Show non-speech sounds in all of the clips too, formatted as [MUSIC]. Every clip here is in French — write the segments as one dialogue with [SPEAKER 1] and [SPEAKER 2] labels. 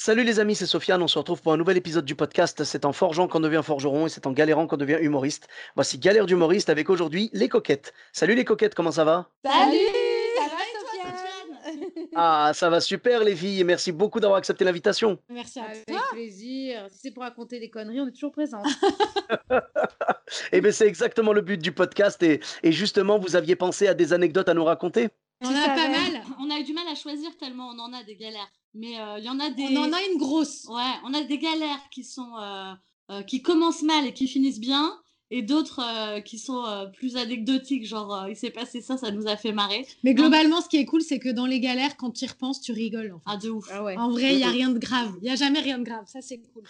[SPEAKER 1] Salut les amis, c'est Sofiane. On se retrouve pour un nouvel épisode du podcast. C'est en forgeant qu'on devient forgeron et c'est en galérant qu'on devient humoriste. Voici Galère d'humoriste avec aujourd'hui les coquettes. Salut les coquettes, comment ça va?
[SPEAKER 2] Salut Ça va et toi, Sofiane?
[SPEAKER 1] Ah, ça va super les filles et merci beaucoup d'avoir accepté l'invitation.
[SPEAKER 2] Merci à
[SPEAKER 3] Avec
[SPEAKER 2] toi.
[SPEAKER 3] plaisir. Si c'est pour raconter des conneries, on est toujours présent. [LAUGHS]
[SPEAKER 1] Eh bien, c'est exactement le but du podcast et, et justement, vous aviez pensé à des anecdotes à nous raconter?
[SPEAKER 2] On a pas mal. A eu du mal à choisir tellement on en a des galères. Mais euh, il y en a des.
[SPEAKER 3] On en a une grosse.
[SPEAKER 2] Ouais, on a des galères qui sont euh, euh, qui commencent mal et qui finissent bien, et d'autres qui sont plus anecdotiques, genre il s'est passé ça, ça nous a fait marrer.
[SPEAKER 4] Mais globalement, ce qui est cool, c'est que dans les galères, quand tu y repenses, tu rigoles. En, fait.
[SPEAKER 2] Ah de ouf.
[SPEAKER 3] Ah ouais.
[SPEAKER 4] En vrai, il n'y a rien de grave. Il n'y a jamais rien de grave. Ça, c'est cool.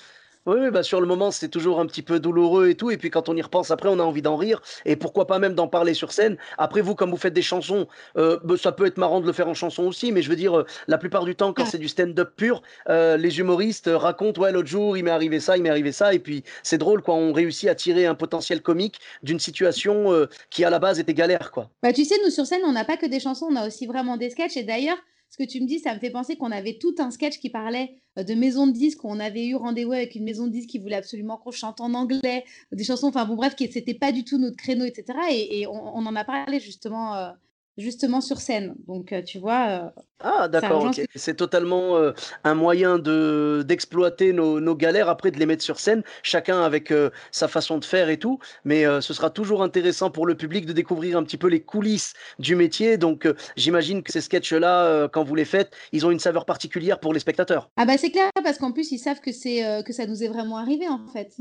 [SPEAKER 1] Oui, bah sur le moment, c'est toujours un petit peu douloureux et tout. Et puis quand on y repense après, on a envie d'en rire. Et pourquoi pas même d'en parler sur scène. Après, vous, comme vous faites des chansons, euh, bah, ça peut être marrant de le faire en chanson aussi. Mais je veux dire, euh, la plupart du temps, quand
[SPEAKER 4] Ouais.
[SPEAKER 1] c'est du stand-up pur, euh, les humoristes racontent, ouais, l'autre jour, il m'est arrivé ça, il m'est arrivé ça. Et puis c'est drôle, quoi. On réussit à tirer un potentiel comique d'une situation qui, à la base, était galère, quoi.
[SPEAKER 3] Bah, tu sais, nous sur scène, on n'a pas que des chansons, on a aussi vraiment des sketchs. Et d'ailleurs, ce que tu me dis, ça me fait penser qu'on avait tout un sketch qui parlait euh, de maison de disques. On avait eu rendez-vous avec une maison de disques qui voulait absolument qu'on chante en anglais, des chansons, enfin bon, bref, qui c'était pas du tout notre créneau, etc. Et, on en a parlé justement, euh, justement sur scène. Donc, euh, tu vois, euh,
[SPEAKER 1] Ah, d'accord, C'est totalement euh, un moyen de d'exploiter nos, nos galères, après de les mettre sur scène, chacun avec euh, sa façon de faire et tout. Mais euh, ce sera toujours intéressant pour le public de découvrir un petit peu les coulisses du métier. Donc, euh, j'imagine que ces sketchs-là, euh, quand vous les faites, ils ont une saveur particulière pour les spectateurs.
[SPEAKER 3] ah bah c'est clair, parce qu'en plus, ils savent que, c'est, euh, que ça nous est vraiment arrivé, en fait.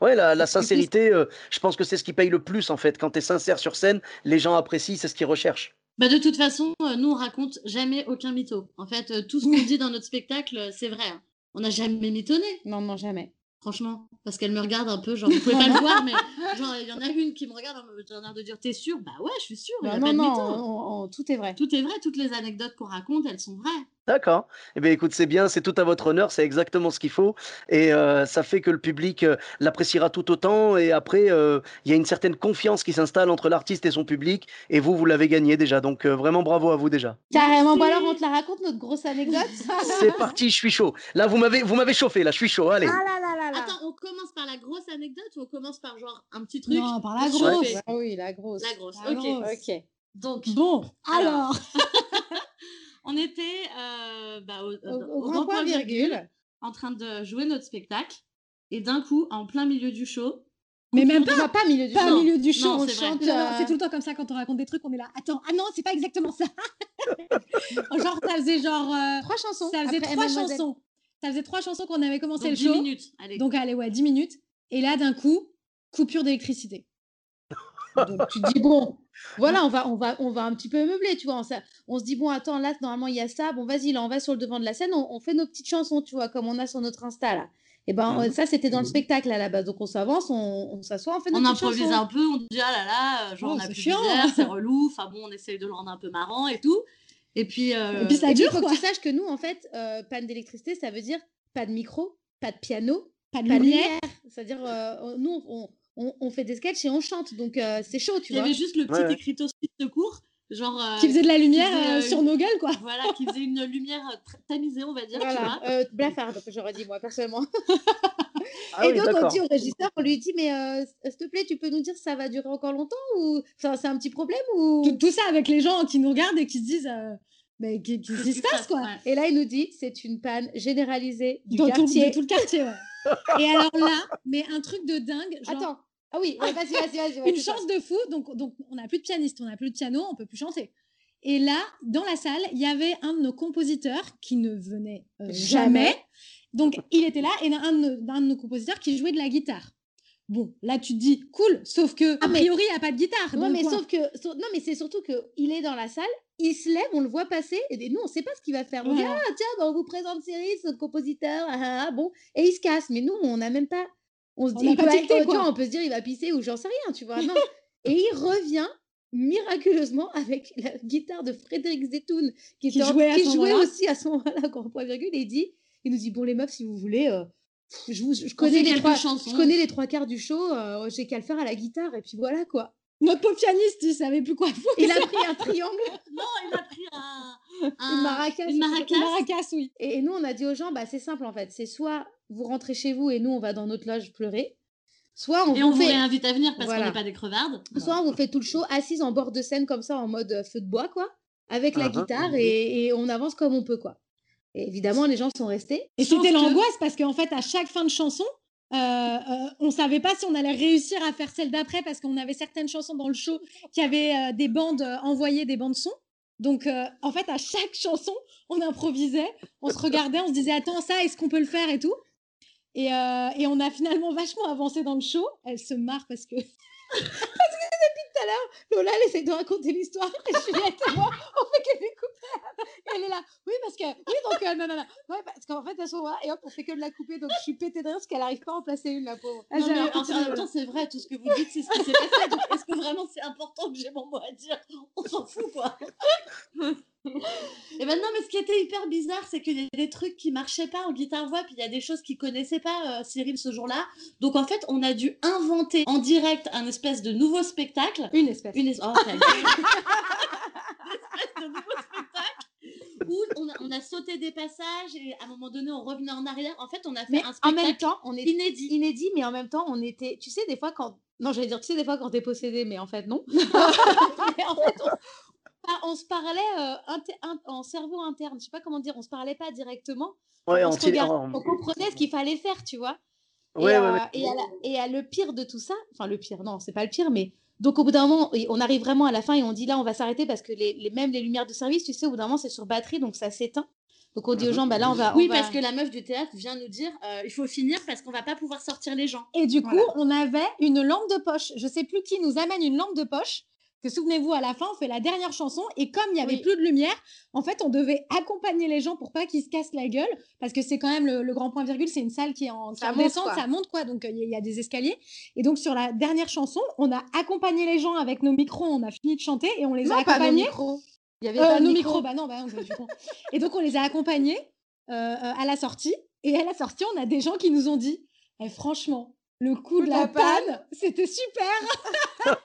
[SPEAKER 1] Ouais, la, la sincérité, euh, je pense que c'est ce qui paye le plus, en fait. Quand tu es sincère sur scène, les gens apprécient, c'est ce qu'ils recherchent.
[SPEAKER 2] Bah de toute façon, euh, nous on raconte jamais aucun mytho. En fait, euh, tout ce qu'on dit dans notre spectacle, euh, c'est vrai. hein. On n'a jamais mitonné,
[SPEAKER 3] Non, non, jamais.
[SPEAKER 2] franchement, parce qu'elle me regarde un peu, genre vous pouvez pas le voir, mais genre il y en a une qui me regarde, en me- j'ai l'air de dire t'es sûr Bah ouais, je suis sûre. Il y
[SPEAKER 3] Bah
[SPEAKER 2] a
[SPEAKER 3] non,
[SPEAKER 2] pas de
[SPEAKER 3] non,
[SPEAKER 2] mytho.
[SPEAKER 3] on- on- tout est vrai.
[SPEAKER 2] Tout est vrai, toutes les anecdotes qu'on raconte, elles sont vraies.
[SPEAKER 1] D'accord. Eh bien, écoute, c'est bien, c'est tout à votre honneur, c'est exactement ce qu'il faut. Et euh, ça fait que le public euh, l'appréciera tout autant. Et après, euh, il y a une certaine confiance qui s'installe entre l'artiste et son public. Et vous, vous l'avez gagné déjà. Donc, euh, vraiment bravo à vous déjà.
[SPEAKER 3] Carrément. Bah alors, on te la raconte, notre grosse anecdote [LAUGHS]
[SPEAKER 1] C'est parti, je suis chaud. Là, vous m'avez, vous m'avez chauffé, là, je suis chaud. Allez.
[SPEAKER 3] Ah là là là là.
[SPEAKER 2] Attends, on commence par la grosse anecdote ou on commence par genre un petit truc?
[SPEAKER 4] Non, par la grosse.
[SPEAKER 3] Ah oui, la grosse.
[SPEAKER 2] La grosse,
[SPEAKER 4] La
[SPEAKER 2] ok.
[SPEAKER 4] grosse.
[SPEAKER 3] Ok.
[SPEAKER 2] Donc,
[SPEAKER 4] Bon, alors. [LAUGHS]
[SPEAKER 2] on était euh, bah, au,
[SPEAKER 3] Au, au grand point virgule.
[SPEAKER 2] en train de jouer notre spectacle. Et d'un coup, en plein milieu du show,
[SPEAKER 4] Mais même pas.
[SPEAKER 3] pas au milieu du
[SPEAKER 4] Pas
[SPEAKER 3] show.
[SPEAKER 4] milieu du show,
[SPEAKER 2] Non,
[SPEAKER 4] on chante. Euh, C'est tout le temps comme ça quand on raconte des trucs, on est là. Attends, ah non, c'est pas exactement ça. [LAUGHS] genre, ça faisait genre. euh,
[SPEAKER 3] Trois chansons.
[SPEAKER 4] ça faisait
[SPEAKER 3] après
[SPEAKER 4] trois chansons. Ça faisait trois chansons qu'on avait commencé
[SPEAKER 2] donc
[SPEAKER 4] le
[SPEAKER 2] 10
[SPEAKER 4] show.
[SPEAKER 2] minutes. Allez.
[SPEAKER 4] Donc, allez, ouais, 10 minutes. Et là, d'un coup, coupure d'électricité.
[SPEAKER 3] Donc tu te dis bon, voilà, on va, on va, on va un petit peu meubler, tu vois. On, se dit bon, attends, là normalement il y a ça. Bon, vas-y, là on va sur le devant de la scène, on, on fait nos petites chansons, tu vois, comme on a sur notre Insta là. Et ben euh, ça c'était dans le spectacle à la base, donc on s'avance, on, on s'assoit, on fait nos
[SPEAKER 2] on improvise
[SPEAKER 3] chansons.
[SPEAKER 2] un peu, on dit ah là là, genre
[SPEAKER 4] Oh,
[SPEAKER 2] on a plus c'est [LAUGHS] relou. Enfin bon, on essaye de le rendre un peu marrant et tout. Et puis, euh,
[SPEAKER 4] Et puis ça
[SPEAKER 3] Et puis, il
[SPEAKER 4] dure,
[SPEAKER 3] faut que tu saches que nous, en fait, euh, panne d'électricité, ça veut dire pas de micro, pas de piano,
[SPEAKER 4] Pas de
[SPEAKER 3] pas de
[SPEAKER 4] lumière.
[SPEAKER 3] lumière. C'est-à-dire, euh, nous, on, on, on fait des sketchs et on chante, donc euh, c'est chaud, tu
[SPEAKER 2] il y
[SPEAKER 3] vois.
[SPEAKER 2] avait juste le petit
[SPEAKER 1] Ouais, ouais.
[SPEAKER 2] écriteau de secours, genre euh,
[SPEAKER 4] Qui faisait de la lumière
[SPEAKER 2] faisait,
[SPEAKER 4] euh, sur nos gueules, quoi.
[SPEAKER 2] voilà, qui faisait une lumière tamisée, on va dire, tu
[SPEAKER 3] Voilà,
[SPEAKER 2] vois.
[SPEAKER 3] euh, blafarde, j'aurais dit moi personnellement. [LAUGHS]
[SPEAKER 1] Ah
[SPEAKER 3] et
[SPEAKER 1] oui,
[SPEAKER 3] donc on dit au régisseur, on lui dit mais euh, s'il te plaît, tu peux nous dire si ça va durer encore longtemps ou enfin c'est un petit problème ou?
[SPEAKER 4] Tout, tout ça avec les gens qui nous regardent et qui se disent. euh, mais qu'est- qu'est-ce qui se passe, quoi?
[SPEAKER 2] ouais.
[SPEAKER 3] Et là il nous dit c'est une panne généralisée du
[SPEAKER 4] Dans tout,
[SPEAKER 3] quartier.
[SPEAKER 4] de tout le quartier, ouais. [LAUGHS] et alors là, mais un truc de dingue. Genre,
[SPEAKER 3] Attends. Ah oui, ouais, vas-y, vas-y, vas-y. ouais,
[SPEAKER 4] une
[SPEAKER 3] ça.
[SPEAKER 4] chance de fou. Donc, donc, on n'a plus de pianiste, on n'a plus de piano, on peut plus chanter. Et là, dans la salle, il y avait un de nos compositeurs qui ne venait euh, jamais.
[SPEAKER 3] Jamais.
[SPEAKER 4] Donc, il était là et un de, nos, un de nos compositeurs qui jouait de la guitare. Bon, là, tu te dis, cool, sauf que, a
[SPEAKER 3] Ah, mais-
[SPEAKER 4] priori, il n'y a pas de guitare. Le
[SPEAKER 3] mais sauf que non mais c'est surtout que il est dans la salle il se lève, on le voit passer, et nous, on sait pas ce qu'il va faire. On dit, ah, tiens, bah, on vous présente Cyril, ce compositeur, ah, ah, ah, bon. Et il se casse. Mais nous, on n'a même pas. On se dit, il peut on peut se dire, il va pisser ou j'en sais rien, tu vois. Non. [LAUGHS] et il revient miraculeusement avec la guitare de Frédéric Zetoun, qui, jouait, qui jouait aussi à ce moment-là, grand point virgule, et il dit, il nous dit, bon, les meufs, si vous voulez, euh, je, connais les trois, je connais les trois quarts du show, euh, j'ai qu'à le faire à la guitare, et puis voilà, quoi.
[SPEAKER 4] Notre pauvre pianiste, il savait plus quoi foutre.
[SPEAKER 3] Il a pris un triangle. [LAUGHS]
[SPEAKER 2] non, il a pris un,
[SPEAKER 3] une maracas. Une
[SPEAKER 2] maracas.
[SPEAKER 4] oui.
[SPEAKER 3] Et, nous, on a dit aux gens, bah, c'est simple en fait. C'est soit vous rentrez chez vous et nous, on va dans notre loge pleurer. Soit on
[SPEAKER 2] et
[SPEAKER 3] vous
[SPEAKER 2] on
[SPEAKER 3] fait...
[SPEAKER 2] vous réinvite à venir parce qu'on n'est pas des crevardes.
[SPEAKER 3] Soit on vous fait tout le show assise en bord de scène comme ça, en mode feu de bois, quoi, avec la uh-huh, guitare et, et, on avance comme on peut, quoi. Et évidemment, les gens sont restés.
[SPEAKER 4] Et c'était l'angoisse parce qu'en fait, à chaque fin de chanson, euh, euh, on savait pas si on allait réussir à faire celle d'après parce qu'on avait certaines chansons dans le show qui avaient euh, des bandes envoyées, des bandes son. Donc, en fait, à chaque chanson, on improvisait, on se regardait, on se disait attends ça, est-ce qu'on peut le faire et tout? Et, on a finalement vachement avancé dans le show. Elle se marre parce que [LAUGHS] parce que depuis tout à l'heure, Lola, elle essaie de raconter l'histoire. Et Juliette et moi, on fait que lui couper. Et elle est là. Oui, parce que. Oui, donc, euh, non, non, non. Ouais, parce qu'en fait, à ce moment-là, et hop, on fait que de la couper. Donc, je suis pétée de rire parce qu'elle n'arrive pas à en placer une, la pauvre.
[SPEAKER 2] Non, mais en, même temps, c'est vrai, tout ce que vous dites, c'est ce qui s'est passé. Donc, est-ce que vraiment c'est important que j'ai mon mot à dire? On s'en fout, quoi. Et maintenant, mais ce qui était hyper bizarre, c'est qu'il y a des trucs qui marchaient pas en guitare-voix, puis il y a des choses qu'il connaissait pas euh, Cyril ce jour-là. Donc en fait, on a dû inventer en direct un espèce de nouveau spectacle.
[SPEAKER 3] Une espèce.
[SPEAKER 2] Une, oh, une espèce de nouveau spectacle on a, on a, sauté des passages et à un moment donné, on revenait en arrière. En fait, on a fait un spectacle
[SPEAKER 3] en même temps, on est
[SPEAKER 2] inédit.
[SPEAKER 3] Inédit, mais en même temps, on était. Tu sais, des fois, quand. Non, j'allais dire, tu sais, des fois, quand t'es possédé, mais en fait, non. [LAUGHS] mais en fait, [LAUGHS] ah, on se parlait euh, en cerveau interne. Je sais pas comment dire. On se parlait pas directement.
[SPEAKER 1] Ouais,
[SPEAKER 3] on, on, comprenait ce qu'il fallait faire, tu vois.
[SPEAKER 1] Ouais,
[SPEAKER 3] et,
[SPEAKER 1] ouais,
[SPEAKER 3] et, à le pire de tout ça, enfin le pire, non, c'est pas le pire, mais donc au bout d'un moment, on arrive vraiment à la fin et on dit là, on va s'arrêter parce que les, les, même les lumières de service, tu sais, au bout d'un moment, c'est sur batterie, donc ça s'éteint. Donc on dit aux mmh gens, bah là, on va.
[SPEAKER 2] Oui,
[SPEAKER 3] on
[SPEAKER 2] parce que la meuf du théâtre vient nous dire, euh, il faut finir parce qu'on va pas pouvoir sortir les gens.
[SPEAKER 4] Et du coup, on avait une lampe de poche. Je sais plus qui nous amène une lampe de poche que souvenez-vous, à la fin, on fait la dernière chanson et comme il n'y avait plus de lumière, en fait, on devait accompagner les gens pour pas qu'ils se cassent la gueule parce que c'est quand même le, grand point virgule, c'est une salle qui est en, ça descente, ça monte quoi, donc il y, a des escaliers. Et donc sur la dernière chanson, on a accompagné les gens avec nos micros, on a fini de chanter et on les a accompagnés.
[SPEAKER 3] Il y avait pas
[SPEAKER 4] nos micros, bah non, bah non, Et donc on les a accompagnés euh, euh, à la sortie. Et à la sortie, on a des gens qui nous ont dit, eh, franchement, le coup de la, panne, [LAUGHS] c'était super. [LAUGHS]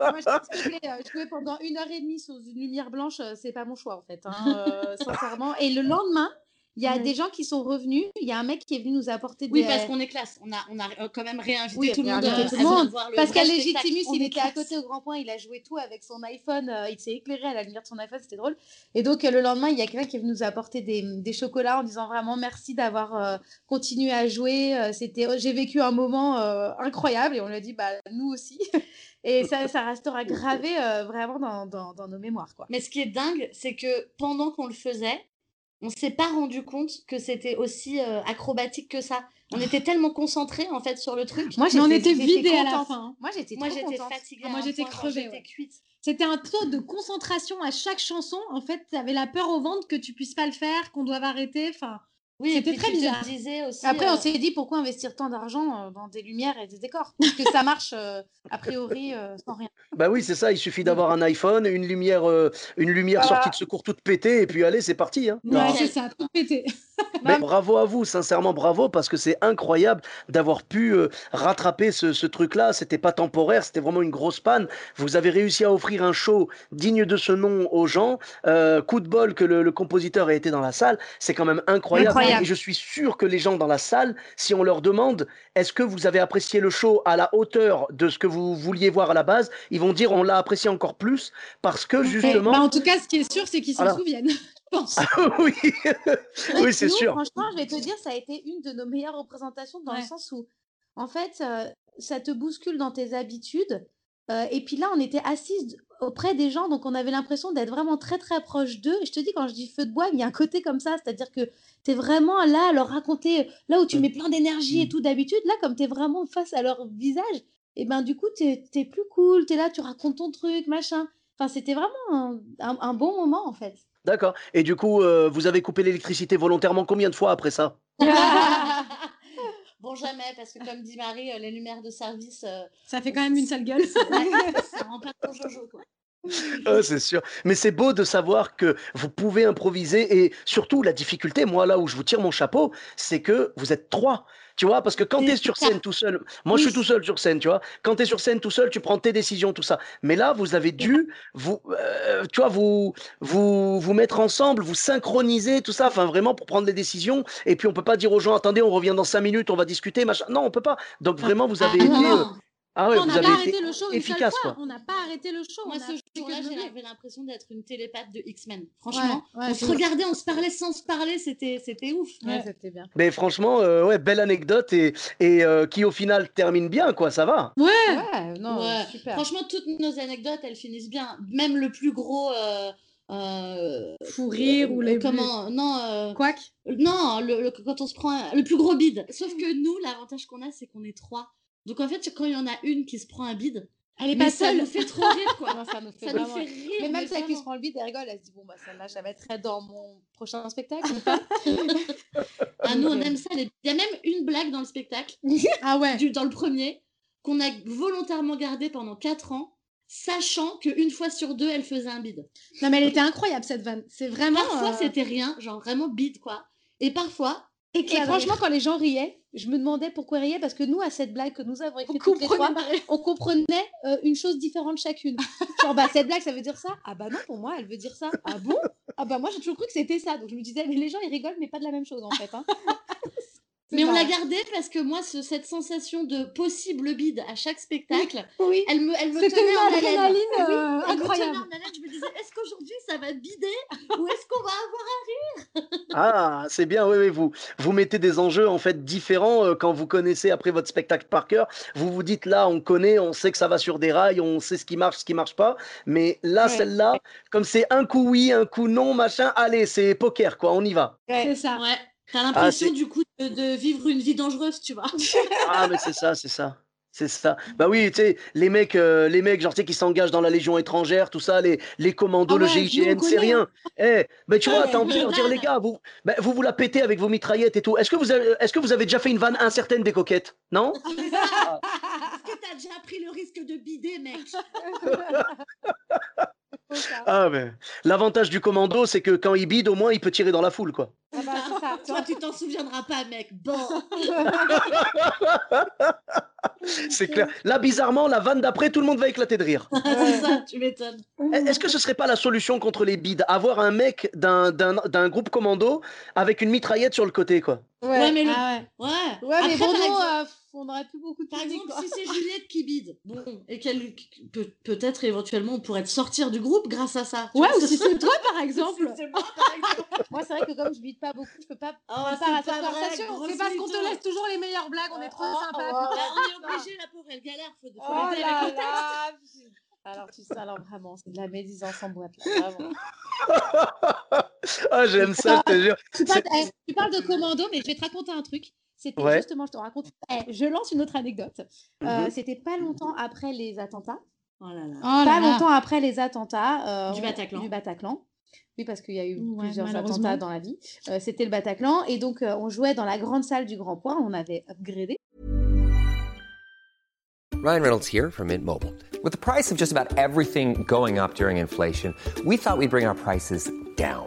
[SPEAKER 3] Moi, je euh, jouer pendant une heure et demie sous une lumière blanche, euh, c'est pas mon choix en fait, hein, euh, [LAUGHS] sincèrement. Et le lendemain, il y a des gens qui sont revenus. Il y a un mec qui est venu nous apporter des.
[SPEAKER 2] Oui, parce qu'on est classe. On a, on a euh, quand même réinvité tout le monde. À,
[SPEAKER 3] voir le Pascal Légitimus, il était à côté au Grand Point. Il a joué tout avec son iPhone. Euh, il s'est éclairé à la lumière de son iPhone. C'était drôle. Et donc, euh, le lendemain, il y a quelqu'un qui est venu nous apporter des, des chocolats en disant vraiment merci d'avoir continué à jouer. C'était, J'ai vécu un moment incroyable. Et on lui a dit, bah, nous aussi. [LAUGHS] Et ça, ça restera gravé vraiment dans, dans, dans, nos mémoires. Quoi.
[SPEAKER 2] Mais ce qui est dingue, c'est que pendant qu'on le faisait, on s'est pas rendu compte que c'était aussi euh, acrobatique que ça. On était tellement concentrés en fait sur le truc.
[SPEAKER 4] Moi, on était vidé à la fin.
[SPEAKER 2] Moi, j'étais moi j'étais fatiguée.
[SPEAKER 4] moi, j'étais crevée. cuite. C'était un taux de concentration à chaque chanson. En fait, tu avais la peur au ventre que tu puisses pas le faire, qu'on doive arrêter. Enfin,
[SPEAKER 2] oui, c'était très bizarre.
[SPEAKER 3] Aussi, Après, on euh, s'est dit pourquoi investir tant d'argent euh, dans des lumières et des décors? Parce que ça marche euh, a priori sans rien.
[SPEAKER 1] Bah oui, c'est ça. Il suffit d'avoir un iPhone, une lumière, une lumière sortie de secours toute pétée, et puis allez, c'est parti. Hein.
[SPEAKER 4] Ouais, c'est ça, tout pété. [LAUGHS]
[SPEAKER 1] Mais bravo à vous, sincèrement bravo, parce que c'est incroyable d'avoir pu rattraper ce, ce truc-là. C'était pas temporaire, c'était vraiment une grosse panne. Vous avez réussi à offrir un show digne de ce nom aux gens. coup de bol que le, le compositeur ait été dans la salle, c'est quand même incroyable. Et je suis sûr que les gens dans la salle, si on leur demande est-ce que vous avez apprécié le show à la hauteur de ce que vous vouliez voir à la base, ils vont dire on l'a apprécié encore plus parce que justement.
[SPEAKER 4] Bah, en tout cas, ce qui est sûr, c'est qu'ils s'en souviennent. [LAUGHS]
[SPEAKER 1] Ah [LAUGHS] oui, oui c'est sûr.
[SPEAKER 3] Franchement, je vais te dire, ça a été une de nos meilleures représentations dans le sens où, en fait, euh, ça te bouscule dans tes habitudes. Euh, et puis là, on était assises auprès des gens, donc on avait l'impression d'être vraiment très très proche d'eux. Et je te dis, quand je dis feu de bois, il y a un côté comme ça, c'est-à-dire que tu es vraiment là à leur raconter, là où tu mmh. mets plein d'énergie et mmh. tout d'habitude, là comme tu es vraiment face à leur visage, et ben du coup, tu es, plus cool, tu es là, tu racontes ton truc, machin. Enfin, c'était vraiment un, un- un bon moment, en fait.
[SPEAKER 1] D'accord. Et du coup, euh, vous avez coupé l'électricité volontairement combien de fois après ça? [LAUGHS]
[SPEAKER 2] Bon, jamais, parce que comme dit Marie, euh, les lumières de service, euh,
[SPEAKER 4] Ça fait quand même une sale gueule. [LAUGHS]
[SPEAKER 2] ça rend pas ton jojo, quoi.
[SPEAKER 1] Ah, c'est sûr. Mais c'est beau de savoir que vous pouvez improviser et surtout la difficulté, moi là où je vous tire mon chapeau, c'est que vous êtes trois. Tu vois, parce que quand tu es sur scène tout seul, moi je suis tout seul sur scène, tu vois. Quand tu es sur scène tout seul, tu prends tes décisions, tout ça. Mais là, vous avez dû, vous, euh, tu vois, vous, vous, vous mettre ensemble, vous synchroniser, tout ça, enfin vraiment pour prendre les décisions. Et puis on peut pas dire aux gens, attendez, on revient dans cinq minutes, on va discuter, machin. Non, on peut pas. Donc vraiment, vous avez
[SPEAKER 2] Ah,
[SPEAKER 1] été.
[SPEAKER 2] non.
[SPEAKER 1] euh, ah ouais,
[SPEAKER 4] on n'a pas arrêté le show une seule
[SPEAKER 1] efficace,
[SPEAKER 4] fois.
[SPEAKER 1] quoi.
[SPEAKER 4] On n'a pas arrêté le show.
[SPEAKER 2] Moi, ce jour-là, j'avais l'impression d'être une télépathe de X-Men. Franchement,
[SPEAKER 4] Ouais, ouais,
[SPEAKER 2] on se regardait, on se parlait sans se parler, c'était c'était ouf.
[SPEAKER 4] Ouais.
[SPEAKER 3] c'était bien.
[SPEAKER 1] Mais franchement, euh, ouais, belle anecdote et, et euh, qui au final termine bien, quoi, ça va.
[SPEAKER 4] Ouais.
[SPEAKER 3] Ouais, non,
[SPEAKER 2] Ouais.
[SPEAKER 3] super.
[SPEAKER 2] Franchement, toutes nos anecdotes, elles finissent bien. Même le plus gros. euh, euh,
[SPEAKER 4] Fou rire ou les
[SPEAKER 2] Comment Non, euh,
[SPEAKER 4] Quack.
[SPEAKER 2] non le- le- quand on se prend un- le plus gros bide. Sauf que nous, l'avantage qu'on a, c'est qu'on est trois. Donc en fait, quand il y en a une qui se prend un bide,
[SPEAKER 4] Elle est
[SPEAKER 2] mais
[SPEAKER 4] pas
[SPEAKER 2] ça
[SPEAKER 4] seule.
[SPEAKER 2] nous fait trop rire, quoi. [LAUGHS]
[SPEAKER 3] Non, ça nous fait
[SPEAKER 2] ça nous
[SPEAKER 3] vraiment
[SPEAKER 2] fait
[SPEAKER 3] rire. Mais même
[SPEAKER 2] mais
[SPEAKER 3] celle qui se prend le vide, elle rigole, elle se dit bon bah celle-là, je la mettrai dans mon prochain spectacle. [LAUGHS] [LAUGHS]
[SPEAKER 2] Ah, nous, on aime ça. les- Il y a même une blague dans le spectacle,
[SPEAKER 4] Ah ouais.
[SPEAKER 2] du- dans le premier, qu'on a volontairement gardé pendant 4 ans, sachant qu'une fois sur deux, elle faisait un bide.
[SPEAKER 4] Non mais elle était incroyable cette vanne. C'est vraiment.
[SPEAKER 2] Parfois,
[SPEAKER 4] euh,
[SPEAKER 2] c'était rien, genre vraiment bide, quoi. Et parfois,
[SPEAKER 3] Et franchement, quand les gens riaient, je me demandais pourquoi ils riaient parce que nous, à cette blague que nous avons
[SPEAKER 4] on
[SPEAKER 3] écrite toutes les trois, on comprenait euh, une chose différente chacune. [LAUGHS] Genre, bah, cette blague, ça veut dire ça Ah bah non, pour moi, elle veut dire ça. Ah bon? Ah bah moi, j'ai toujours cru que c'était ça. Donc je me disais, mais les gens, ils rigolent, mais pas de la même chose en fait. hein.
[SPEAKER 2] Mais on l'a gardé parce que moi, ce- cette sensation de possible bide à chaque spectacle,
[SPEAKER 3] Oui.
[SPEAKER 2] elle me, elle me
[SPEAKER 4] C'était
[SPEAKER 2] tenait en haleine. Oui,
[SPEAKER 4] euh,
[SPEAKER 2] me
[SPEAKER 4] incroyable.
[SPEAKER 2] en haleine. Je me disais, est-ce qu'aujourd'hui ça va bider ou est-ce qu'on va avoir
[SPEAKER 1] Ah, c'est bien, oui, oui, vous, vous mettez des enjeux en fait différents euh, quand vous connaissez après votre spectacle par cœur. Vous vous dites là, on connaît, on sait que ça va sur des rails, on sait ce qui marche, ce qui marche pas. Mais là,
[SPEAKER 3] Ouais.
[SPEAKER 1] celle-là, comme c'est un coup oui, un coup non, machin, allez, c'est poker, quoi, on y va.
[SPEAKER 4] C'est ça.
[SPEAKER 2] Ouais. T'as l'impression
[SPEAKER 1] c'est-
[SPEAKER 2] du coup de, de vivre une vie dangereuse, tu vois. [LAUGHS]
[SPEAKER 1] Ah, mais c'est ça, c'est ça. C'est ça. Bah oui, tu sais, les mecs, euh, les mecs, genre, tu sais, qui s'engagent dans la Légion étrangère, tout ça, les, les commandos,
[SPEAKER 4] Ah
[SPEAKER 1] le
[SPEAKER 4] ouais,
[SPEAKER 1] GIGN, c'est rien. Eh, ben tu
[SPEAKER 2] Ah
[SPEAKER 1] vois,
[SPEAKER 2] ouais,
[SPEAKER 1] t'as envie de
[SPEAKER 2] les
[SPEAKER 1] leur dire, les gars, vous, ben, vous vous la pétez avec vos mitraillettes et tout. Est-ce que vous avez, est-ce que vous avez déjà fait une vanne incertaine des coquettes? Non?
[SPEAKER 2] Est-ce que t'as déjà pris le risque de bider, mec? [LAUGHS]
[SPEAKER 1] Ah, ben, l'avantage du commando, c'est que quand il bide, au moins, il peut tirer dans la foule, quoi.
[SPEAKER 3] Bah, ça.
[SPEAKER 2] Toi, tu t'en souviendras pas, mec. Bon. [LAUGHS]
[SPEAKER 1] C'est clair. Là, bizarrement, la vanne d'après, tout le monde va éclater de rire. [LAUGHS]
[SPEAKER 2] c'est ça, tu m'étonnes.
[SPEAKER 1] Est-ce que ce serait pas la solution contre les bides? Avoir un mec d'un, d'un, d'un groupe commando avec une mitraillette sur le côté, quoi.
[SPEAKER 2] Ouais, mais le-
[SPEAKER 4] Ah ouais.
[SPEAKER 2] Ouais.
[SPEAKER 3] Ouais, mais bon,
[SPEAKER 2] par
[SPEAKER 3] nous,
[SPEAKER 2] exemple-
[SPEAKER 3] euh, on n'aurait plus beaucoup de
[SPEAKER 2] Par exemple,
[SPEAKER 3] quoi.
[SPEAKER 2] si c'est [LAUGHS] Juliette qui bide, bon, et qu'elle peut, peut-être éventuellement on pourrait te sortir du groupe grâce à ça. tu
[SPEAKER 4] Ouais, ou si c'est toi par exemple.
[SPEAKER 2] C'est moi, par exemple.
[SPEAKER 3] Moi, c'est vrai que comme je bite pas beaucoup, je peux pas
[SPEAKER 2] Oh,
[SPEAKER 3] prendre
[SPEAKER 2] c'est
[SPEAKER 3] part à
[SPEAKER 2] pas vrai,
[SPEAKER 4] C'est parce qu'on te laisse toujours les meilleures blagues, on est trop
[SPEAKER 3] Oh,
[SPEAKER 4] sympa.
[SPEAKER 3] oh,
[SPEAKER 2] Bah, on est obligé, la pauvre, elle galère, faut, faut
[SPEAKER 3] Oh
[SPEAKER 2] l'aider
[SPEAKER 3] là
[SPEAKER 2] avec le texte.
[SPEAKER 3] là [LAUGHS] Alors, tu sais, alors vraiment, c'est de la médisance en boîte, là, vraiment. [LAUGHS]
[SPEAKER 1] Ah, j'aime ça, je te jure.
[SPEAKER 3] Tu parles, eh, tu parles de commando, mais je vais te raconter un truc. C'était
[SPEAKER 1] Ouais.
[SPEAKER 3] justement, je te raconte. eh, je lance une autre anecdote. Euh,
[SPEAKER 1] Mhm.
[SPEAKER 3] C'était pas longtemps après les attentats.
[SPEAKER 2] Oh là là.
[SPEAKER 4] Oh là
[SPEAKER 3] pas
[SPEAKER 4] là.
[SPEAKER 3] longtemps après les attentats. euh,
[SPEAKER 2] Du Bataclan.
[SPEAKER 3] Du Bataclan. Oui, parce qu'il y a eu
[SPEAKER 4] Ouais,
[SPEAKER 3] plusieurs attentats dans la vie. Euh, C'était le Bataclan. Et donc, euh, on jouait dans la grande salle du Grand Point. On avait upgradé.
[SPEAKER 5] Ryan Reynolds here from Mint Mobile. With the price of just about everything going up during inflation, we thought we'd bring our prices down.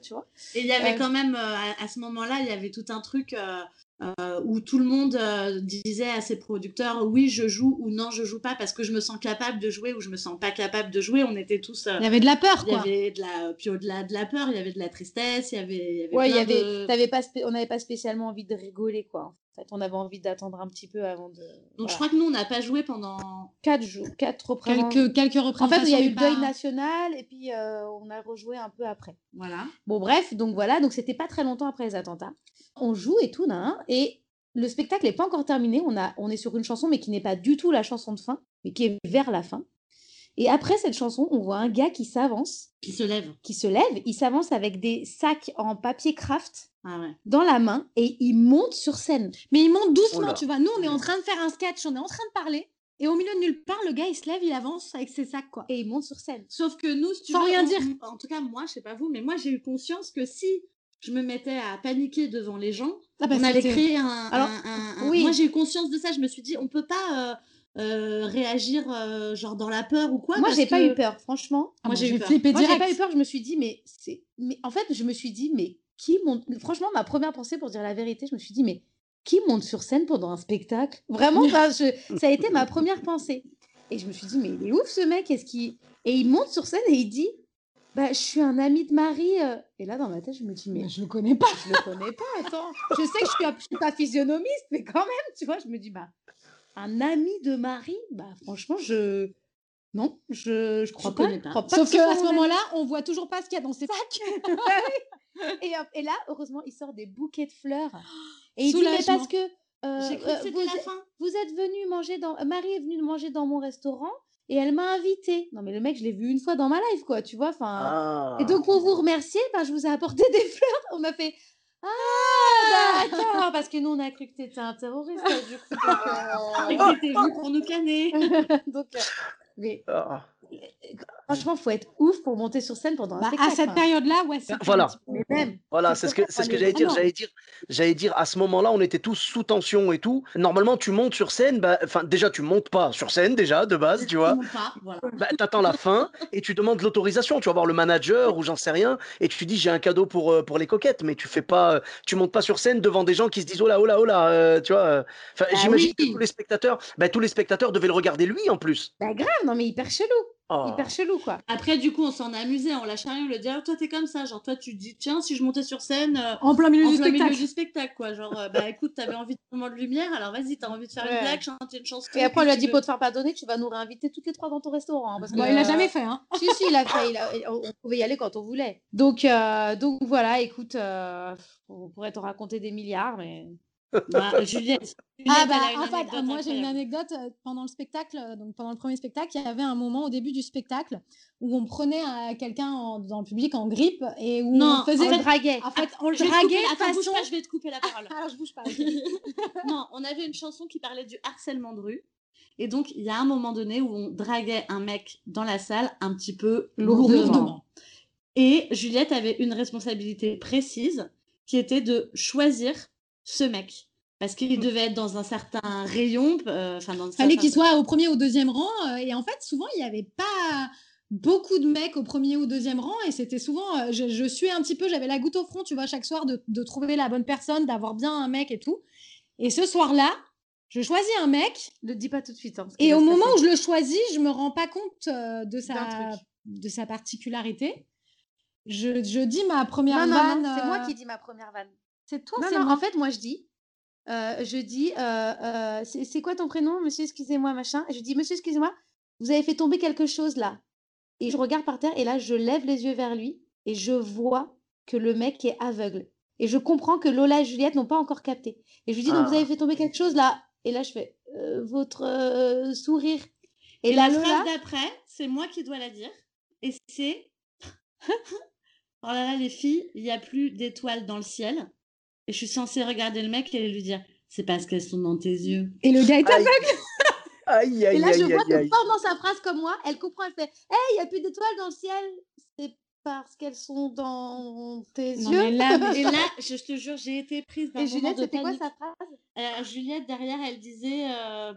[SPEAKER 3] Quoi, tu vois
[SPEAKER 2] Et il y avait
[SPEAKER 3] Euh,
[SPEAKER 2] quand même, euh, à, à ce moment-là, il y avait tout un truc euh, où tout le monde euh, disait à ses producteurs oui, je joue ou non, je joue pas parce que je me sens capable de jouer ou je me sens pas capable de jouer. On était tous. euh,
[SPEAKER 4] Il y avait de la peur,
[SPEAKER 2] il y
[SPEAKER 4] quoi.
[SPEAKER 2] avait de la, puis au-delà de la peur, il y avait de la tristesse, il y avait, il y avait
[SPEAKER 3] Ouais, il y
[SPEAKER 2] plein
[SPEAKER 3] avait,
[SPEAKER 2] de-
[SPEAKER 3] t'avais pas, on n'avait pas spécialement envie de rigoler, quoi. Fait. On avait envie d'attendre un petit peu avant de.
[SPEAKER 2] Donc je crois que nous, on n'a pas joué pendant.
[SPEAKER 3] Quatre jours, quatre représentations.
[SPEAKER 4] Quelques, quelques
[SPEAKER 3] En fait, il y a eu deuil national et puis euh, on a rejoué un peu après.
[SPEAKER 2] Voilà.
[SPEAKER 3] Bon, bref, donc voilà, donc c'était pas très longtemps après les attentats. On joue et tout, nan, et le spectacle n'est pas encore terminé. On, a, on est sur une chanson, mais qui n'est pas du tout la chanson de fin, mais qui est vers la fin. Et après cette chanson, on voit un gars qui s'avance,
[SPEAKER 2] Qui se lève.
[SPEAKER 3] qui se lève, il s'avance avec des sacs en papier craft
[SPEAKER 2] Ah ouais.
[SPEAKER 3] dans la main et il monte sur scène.
[SPEAKER 4] Mais il monte doucement,
[SPEAKER 1] Oula.
[SPEAKER 4] tu vois. Nous, on est en train de faire un sketch, on est en train de parler. Et au milieu de nulle part, le gars, il se lève, il avance avec ses sacs, quoi.
[SPEAKER 3] Et il monte sur scène.
[SPEAKER 2] Sauf que nous, si tu
[SPEAKER 4] Sans
[SPEAKER 2] veux,
[SPEAKER 4] rien
[SPEAKER 2] on-
[SPEAKER 4] dire.
[SPEAKER 2] En tout cas, moi, je sais pas vous, mais moi, j'ai eu conscience que si je me mettais à paniquer devant les gens,
[SPEAKER 4] Ah bah,
[SPEAKER 2] on allait créer un.
[SPEAKER 3] Alors,
[SPEAKER 2] un- un- un-
[SPEAKER 3] oui.
[SPEAKER 2] Moi, j'ai eu conscience de ça. Je me suis dit, on peut pas euh, euh, réagir euh, genre dans la peur ou quoi.
[SPEAKER 3] Moi, j'ai pas eu peur, franchement.
[SPEAKER 4] Ah,
[SPEAKER 2] Moi, j'ai eu peur.
[SPEAKER 4] flippé
[SPEAKER 3] Moi, j'ai
[SPEAKER 4] direct.
[SPEAKER 3] pas eu peur, je me suis dit, mais c'est. Mais en fait, je me suis dit, mais qui monte. Franchement, ma première pensée, pour dire la vérité, je me suis dit, mais qui monte sur scène pendant un spectacle? Vraiment, je- ça a été ma première pensée. Et je me suis dit, mais il est ouf ce mec, est-ce qu'il. Et il monte sur scène et il dit, bah, je suis un ami de Marie. euh. Et là, dans ma tête, je me dis, mais
[SPEAKER 4] Mais je le connais pas.
[SPEAKER 3] je le connais pas, attends. Je sais que je suis, je suis pas physionomiste, mais quand même, tu vois, je me dis, bah, un ami de Marie, bah, franchement, je. Non, je, je crois pas. crois pas
[SPEAKER 4] Sauf qu'à ce moment-là, on voit toujours pas ce qu'il y a dans ses sacs. [LAUGHS] [LAUGHS]
[SPEAKER 3] Et, là, heureusement, il sort des bouquets de fleurs. Et il dit, mais
[SPEAKER 4] Soulagement.
[SPEAKER 3] parce que euh,
[SPEAKER 2] cru
[SPEAKER 3] euh,
[SPEAKER 2] que
[SPEAKER 3] vous,
[SPEAKER 2] la
[SPEAKER 3] êtes-
[SPEAKER 2] fin.
[SPEAKER 3] vous êtes venu manger dans... Marie est venue manger dans mon restaurant et elle m'a invité. Non, mais le mec, je l'ai vu une fois dans ma life, quoi, tu vois. Enfin,
[SPEAKER 1] Ah.
[SPEAKER 3] Et donc, pour vous remercier, ben, je vous ai apporté [LAUGHS] des fleurs. On m'a fait... Ah, d'accord, parce que nous, on a cru que tu étais un terroriste. Du coup, donc,
[SPEAKER 2] Et
[SPEAKER 3] euh,
[SPEAKER 2] que t'étais venu pour nous canner. [LAUGHS]
[SPEAKER 3] donc, euh, mais
[SPEAKER 1] Ah.
[SPEAKER 3] Franchement, faut être ouf pour monter sur scène pendant un
[SPEAKER 4] Bah,
[SPEAKER 3] spectacle.
[SPEAKER 4] à cette
[SPEAKER 3] hein.
[SPEAKER 4] période-là, ouais, un
[SPEAKER 1] Voilà.
[SPEAKER 3] Mais même.
[SPEAKER 1] Voilà,
[SPEAKER 3] c'est
[SPEAKER 1] ce que c'est ce que j'allais dire. J'allais dire, j'allais dire. À ce moment-là, on était tous sous tension et tout. Normalement, tu montes sur scène. Bah, enfin, déjà, tu montes pas sur scène déjà de base, tu vois.
[SPEAKER 2] Pas, voilà.
[SPEAKER 1] Bah, t'attends la fin et tu demandes l'autorisation. Tu vas voir le manager ou j'en sais rien et tu dis j'ai un cadeau pour euh, pour les coquettes, mais tu fais pas, euh, tu montes pas sur scène devant des gens qui se disent oh là oh là oh là, euh, tu vois. Enfin,
[SPEAKER 3] Bah
[SPEAKER 1] j'imagine que
[SPEAKER 3] oui.
[SPEAKER 1] tous les spectateurs, bah, tous les spectateurs devaient le regarder lui en plus.
[SPEAKER 3] Bah grave, non mais hyper chelou.
[SPEAKER 1] Oh.
[SPEAKER 3] Hyper chelou, quoi.
[SPEAKER 2] Après, du coup, on s'en amusait, on lâchait rien, on lui dit, ah, toi, t'es comme ça. Genre, toi, tu dis, tiens, si je montais sur scène, euh,
[SPEAKER 4] En plein milieu
[SPEAKER 2] en
[SPEAKER 4] du
[SPEAKER 2] plein milieu
[SPEAKER 4] spectacle.
[SPEAKER 2] du spectacle, quoi. Genre, euh, bah écoute, t'avais envie de moment de lumière, alors vas-y, t'as envie de faire
[SPEAKER 3] Ouais.
[SPEAKER 2] une blague, chanter une chanson.
[SPEAKER 3] Et après, on lui a dit pour te faire pardonner, tu vas nous réinviter toutes les trois dans ton restaurant. hein, parce
[SPEAKER 4] Bon,
[SPEAKER 3] que,
[SPEAKER 4] il l'a
[SPEAKER 3] euh,
[SPEAKER 4] jamais fait, hein. [LAUGHS]
[SPEAKER 3] Si, si, il a fait. il a- on on pouvait y aller quand on voulait. Donc, euh, donc voilà, écoute, euh, on pourrait t'en raconter des milliards, mais.
[SPEAKER 2] Bah, [LAUGHS] Juliette.
[SPEAKER 4] Ah bah en fait,
[SPEAKER 2] anecdote
[SPEAKER 4] moi j'ai une anecdote euh, pendant le spectacle, euh, donc pendant le premier spectacle, il y avait un moment au début du spectacle où on prenait euh, quelqu'un dans le public en grippe et où
[SPEAKER 2] Non,
[SPEAKER 4] on faisait
[SPEAKER 3] On le draguait.
[SPEAKER 4] en fait on le draguait
[SPEAKER 2] Attends, bouge
[SPEAKER 4] façon
[SPEAKER 2] pas, je vais te couper la parole. [LAUGHS]
[SPEAKER 4] alors je bouge pas. [LAUGHS]
[SPEAKER 2] non, on avait une chanson qui parlait du harcèlement de rue. Et donc, il y a un moment donné où on draguait un mec dans la salle un petit peu lourdement.
[SPEAKER 4] Lourdement.
[SPEAKER 2] Et Juliette avait une responsabilité précise qui était de choisir ce mec. Parce qu'il devait être dans un certain rayon. euh, Enfin, dans
[SPEAKER 4] Fallait qu'il soit au premier ou au deuxième rang euh, et en fait souvent il n'y avait pas beaucoup de mecs au premier ou deuxième rang et c'était souvent euh, je, je suis un petit peu j'avais la goutte au front tu vois chaque soir de, de trouver la bonne personne d'avoir bien un mec et tout et ce soir-là je choisis un mec
[SPEAKER 3] Ne le dis pas tout de suite. hein,
[SPEAKER 4] Et au moment
[SPEAKER 3] passer.
[SPEAKER 4] où je le choisis, je me rends pas compte euh, de, sa, de sa particularité. Je, je dis ma première
[SPEAKER 3] Non,
[SPEAKER 4] vanne.
[SPEAKER 3] non, c'est moi qui dis ma première vanne.
[SPEAKER 4] C'est toi, c'est
[SPEAKER 3] en fait, moi, je dis. euh, je dis, euh, euh, c'est quoi ton prénom, monsieur, excusez-moi, machin. Et je dis, monsieur, excusez-moi, vous avez fait tomber quelque chose là. Et je regarde par terre et là, je lève les yeux vers lui et je vois que le mec est aveugle. Et je comprends que Lola et Juliette n'ont pas encore capté. Et je lui dis, donc vous
[SPEAKER 1] Ah.
[SPEAKER 3] avez fait tomber quelque chose là. Et là, je fais, euh, votre sourire. Et,
[SPEAKER 2] Et
[SPEAKER 3] là,
[SPEAKER 2] la
[SPEAKER 3] Lola,
[SPEAKER 2] phrase d'après, c'est moi qui dois la dire. Et c'est. [LAUGHS] oh là là, les filles, il n'y a plus d'étoiles dans le ciel. Et je suis censée regarder le mec et lui dire c'est parce qu'elles sont dans tes yeux.
[SPEAKER 4] Et le gars est
[SPEAKER 1] Aïe.
[SPEAKER 4] aveugle.
[SPEAKER 1] Aïe
[SPEAKER 3] Et
[SPEAKER 1] aïe
[SPEAKER 3] là, je
[SPEAKER 1] aïe
[SPEAKER 3] vois que pendant sa phrase comme moi, elle comprend, elle fait Hey, il n'y a plus d'étoiles dans le ciel. C'est parce qu'elles sont dans tes
[SPEAKER 4] Non,
[SPEAKER 3] yeux.
[SPEAKER 4] mais là, mais- [LAUGHS]
[SPEAKER 2] là, je te jure, j'ai été prise d'un
[SPEAKER 3] Et
[SPEAKER 2] moment
[SPEAKER 3] Juliette, c'était quoi sa phrase?
[SPEAKER 2] Euh, Juliette, derrière, elle disait. euh,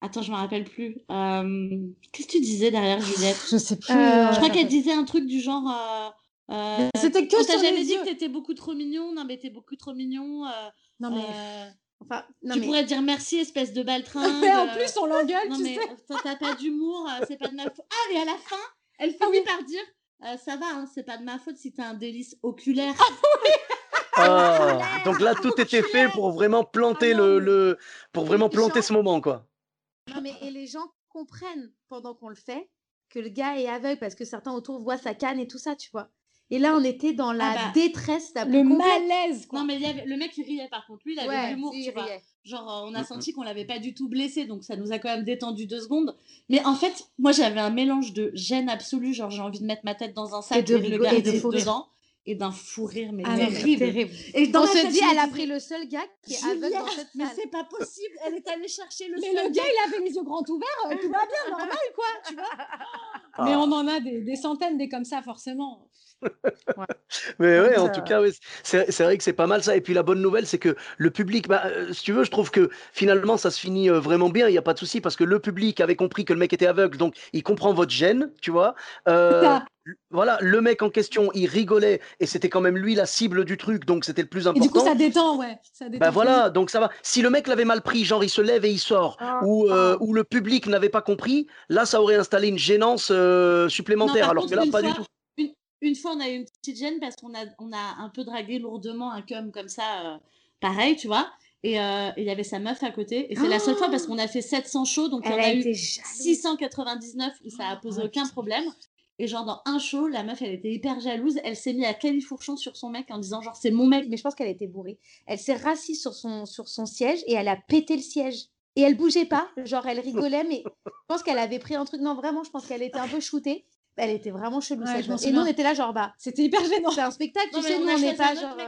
[SPEAKER 2] Attends, je me rappelle plus. Euh, Qu'est-ce que tu disais derrière Juliette?
[SPEAKER 4] Je sais plus.
[SPEAKER 2] Je crois qu'elle disait un truc du genre. Euh,
[SPEAKER 4] C'était que
[SPEAKER 2] on t'a jamais dit
[SPEAKER 4] yeux.
[SPEAKER 2] que t'étais beaucoup trop mignon. Non, mais t'es beaucoup trop mignon. euh,
[SPEAKER 4] Non, mais.
[SPEAKER 2] euh,
[SPEAKER 3] Enfin, non,
[SPEAKER 2] tu
[SPEAKER 3] mais
[SPEAKER 2] pourrais dire merci, espèce de baltringue. [LAUGHS]
[SPEAKER 4] Mais en
[SPEAKER 2] euh,
[SPEAKER 4] plus, on l'engueule,
[SPEAKER 2] Non,
[SPEAKER 4] tu
[SPEAKER 2] mais
[SPEAKER 4] sais.
[SPEAKER 2] toi, t'as pas d'humour, c'est pas de ma faute. Ah, et à la fin, elle finit
[SPEAKER 4] Ah oui.
[SPEAKER 2] par dire euh, Ça va, hein, c'est pas de ma faute si t'as un délice oculaire.
[SPEAKER 1] Ah, [LAUGHS] donc là, tout était fait pour vraiment planter
[SPEAKER 3] Ah non,
[SPEAKER 1] le,
[SPEAKER 3] mais-
[SPEAKER 1] le- pour vraiment planter
[SPEAKER 3] gens-
[SPEAKER 1] ce moment, quoi.
[SPEAKER 3] Non, mais et les gens comprennent pendant qu'on le fait que le gars est aveugle parce que certains autour voient sa canne et tout ça, tu vois. Et là, on était dans la
[SPEAKER 2] bah,
[SPEAKER 3] détresse la
[SPEAKER 4] Le malaise, quoi.
[SPEAKER 2] Non, mais il y avait- le mec, il riait par contre. Lui, il avait
[SPEAKER 3] Ouais,
[SPEAKER 2] de l'humour, tu vois. Genre, euh, on a senti qu'on l'avait pas du tout blessé, donc ça nous a quand même détendu deux secondes. Mais en fait, moi, j'avais un mélange de gêne absolue, genre j'ai envie de mettre ma tête dans un sac
[SPEAKER 3] Et de
[SPEAKER 2] le
[SPEAKER 3] et de
[SPEAKER 2] est
[SPEAKER 3] fou rire.
[SPEAKER 2] dedans, et d'un fou rire, mais
[SPEAKER 4] Ah mais
[SPEAKER 2] terrible.
[SPEAKER 3] Terrible.
[SPEAKER 2] Et dans
[SPEAKER 3] On se
[SPEAKER 2] tête,
[SPEAKER 3] dit, elle a pris le seul gars qui est aveugle
[SPEAKER 2] Juliette,
[SPEAKER 3] dans cette
[SPEAKER 2] mais c'est pas possible. Elle est allée chercher le
[SPEAKER 4] Mais
[SPEAKER 2] seul
[SPEAKER 4] le gars, il avait les yeux grands ouverts, euh, tout va bien, normal, quoi, tu vois. Mais
[SPEAKER 1] Ah.
[SPEAKER 4] on en a des, des centaines des comme ça, forcément. [LAUGHS]
[SPEAKER 1] Mais ouais, en tout cas, ouais, c'est vrai que c'est pas mal ça. Et puis la bonne nouvelle, c'est que le public, bah, euh, si tu veux, je trouve que finalement, ça se finit euh, vraiment bien. Il n'y a pas de souci parce que le public avait compris que le mec était aveugle, donc il comprend votre gêne, tu vois. Euh, [LAUGHS] voilà, le mec en question, il rigolait et c'était quand même lui la cible du truc, donc c'était le plus
[SPEAKER 4] Et
[SPEAKER 1] important.
[SPEAKER 4] du coup, ça détend, ouais. Ça détend
[SPEAKER 1] Bah voilà, donc ça va. Si le mec l'avait mal pris, genre il se lève et il sort,
[SPEAKER 3] Ah,
[SPEAKER 1] ou,
[SPEAKER 3] ah.
[SPEAKER 1] ou le public n'avait pas compris, là ça aurait installé une gênance
[SPEAKER 2] Non,
[SPEAKER 1] supplémentaire. alors
[SPEAKER 2] contre,
[SPEAKER 1] que là, pas
[SPEAKER 2] fois,
[SPEAKER 1] du tout.
[SPEAKER 2] Une, fois, on a eu une petite gêne parce qu'on a, on a un peu dragué lourdement un cum comme ça, euh, pareil, tu vois. Et euh, et il y avait sa meuf à côté. Et c'est la seule fois parce qu'on a fait 700 shows, donc il y en
[SPEAKER 3] a
[SPEAKER 2] a eu
[SPEAKER 3] jalouse.
[SPEAKER 2] 699 où ça a posé
[SPEAKER 4] Oh,
[SPEAKER 2] aucun
[SPEAKER 4] putain.
[SPEAKER 2] problème. Et genre dans un show, la meuf, elle était hyper jalouse. Elle s'est mise à califourchon sur son mec en disant genre c'est mon mec.
[SPEAKER 3] Mais je pense qu'elle était bourrée. Elle s'est rassise sur son, sur son siège et elle a pété le siège. Et elle bougeait pas, genre elle rigolait, mais je pense qu'elle avait pris un truc. Non, vraiment, je pense qu'elle était un peu shootée. Elle était vraiment chelou.
[SPEAKER 4] Ouais,
[SPEAKER 3] cette meuf. Et nous, on était là, genre, bah,
[SPEAKER 4] C'était hyper gênant.
[SPEAKER 3] c'est un spectacle, tu sais,
[SPEAKER 2] on
[SPEAKER 3] nous,
[SPEAKER 2] a
[SPEAKER 3] on n'est pas genre. Ouais,